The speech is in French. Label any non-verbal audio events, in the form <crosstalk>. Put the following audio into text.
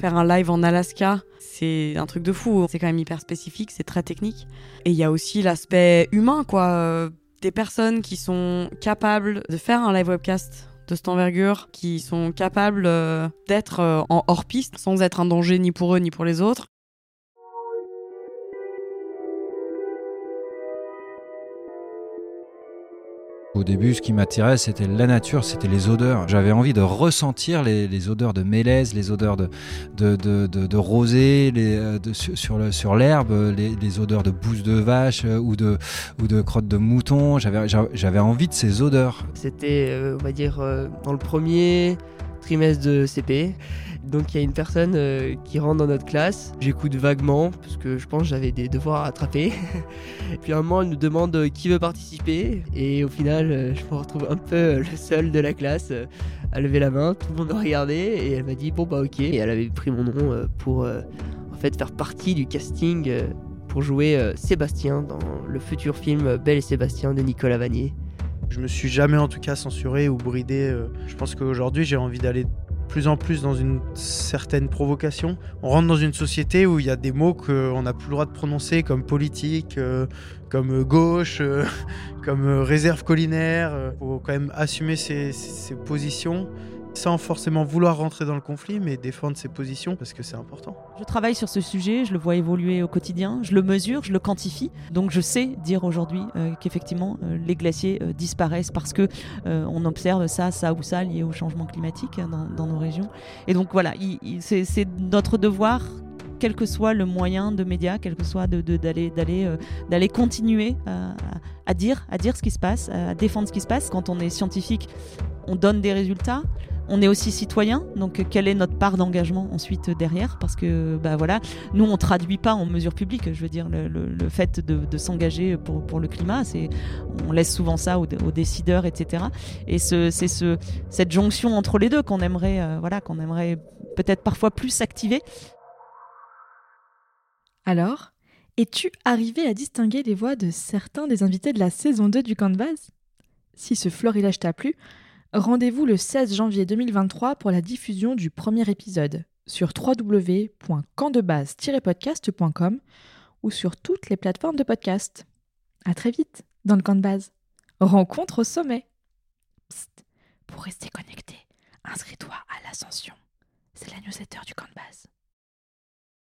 Faire un live en Alaska, c'est un truc de fou. C'est quand même hyper spécifique, c'est très technique. Et il y a aussi l'aspect humain, quoi. Des personnes qui sont capables de faire un live webcast de cette envergure, qui sont capables euh, d'être euh, en hors-piste sans être un danger ni pour eux ni pour les autres. Au début, ce qui m'attirait, c'était la nature, c'était les odeurs. J'avais envie de ressentir les, odeurs de mélèze, les odeurs de, rosée, euh, sur, l'herbe, les, odeurs de bouse de vache euh, ou de, ou de crotte de mouton. J'avais, j'avais envie de ces odeurs. C'était, euh, on va dire, dans le premier trimestre de CP. Donc il y a une personne euh, qui rentre dans notre classe. J'écoute vaguement parce que je pense que j'avais des devoirs à attraper. <laughs> Puis à un moment, elle nous demande euh, qui veut participer. Et au final, euh, je me retrouve un peu le seul de la classe à lever la main. Tout le monde a regardé et elle m'a dit bon bah ok. Et elle avait pris mon nom pour en fait faire partie du casting pour jouer Sébastien dans le futur film Belle et Sébastien de Nicolas Vanier. Je me suis jamais en tout cas censuré ou bridé. Je pense qu'aujourd'hui j'ai envie d'aller plus en plus dans une certaine provocation. On rentre dans une société où il y a des mots qu'on n'a plus le droit de prononcer, comme politique, euh, comme gauche, euh, <laughs> comme réserve collinaire. Il faut quand même assumer ses positions sans forcément vouloir rentrer dans le conflit, mais défendre ses positions parce que c'est important. Je travaille sur ce sujet, je le vois évoluer au quotidien, je le mesure, je le quantifie, donc je sais dire aujourd'hui euh, qu'effectivement euh, les glaciers euh, disparaissent parce que on observe ça, ça ou ça lié au changement climatique hein, dans, nos régions. Et donc voilà, c'est notre devoir quel que soit le moyen de médias, quel que soit d'aller d'aller d'aller continuer à, dire à dire ce qui se passe, à défendre ce qui se passe. Quand on est scientifique, on donne des résultats on est aussi citoyen, donc quelle est notre part d'engagement ensuite derrière? Parce que bah voilà, nous on traduit pas en mesure publique. Je veux dire le, fait de, s'engager pour, le climat, on laisse souvent ça aux, décideurs, etc. Et c'est ce, cette jonction entre les deux qu'on aimerait, euh, voilà, qu'on aimerait peut-être parfois plus activer. Alors, es-tu arrivé à distinguer les voix de certains des invités de la saison 2 du camp de base Si ce florilège t'a plu, Rendez-vous le 16 janvier 2023 pour la diffusion du premier épisode sur www.campdebase-podcast.com ou sur toutes les plateformes de podcast. À très vite dans le camp de base. Rencontre au sommet. pour rester connecté, inscris-toi à l'ascension. C'est la newsletter du camp de base.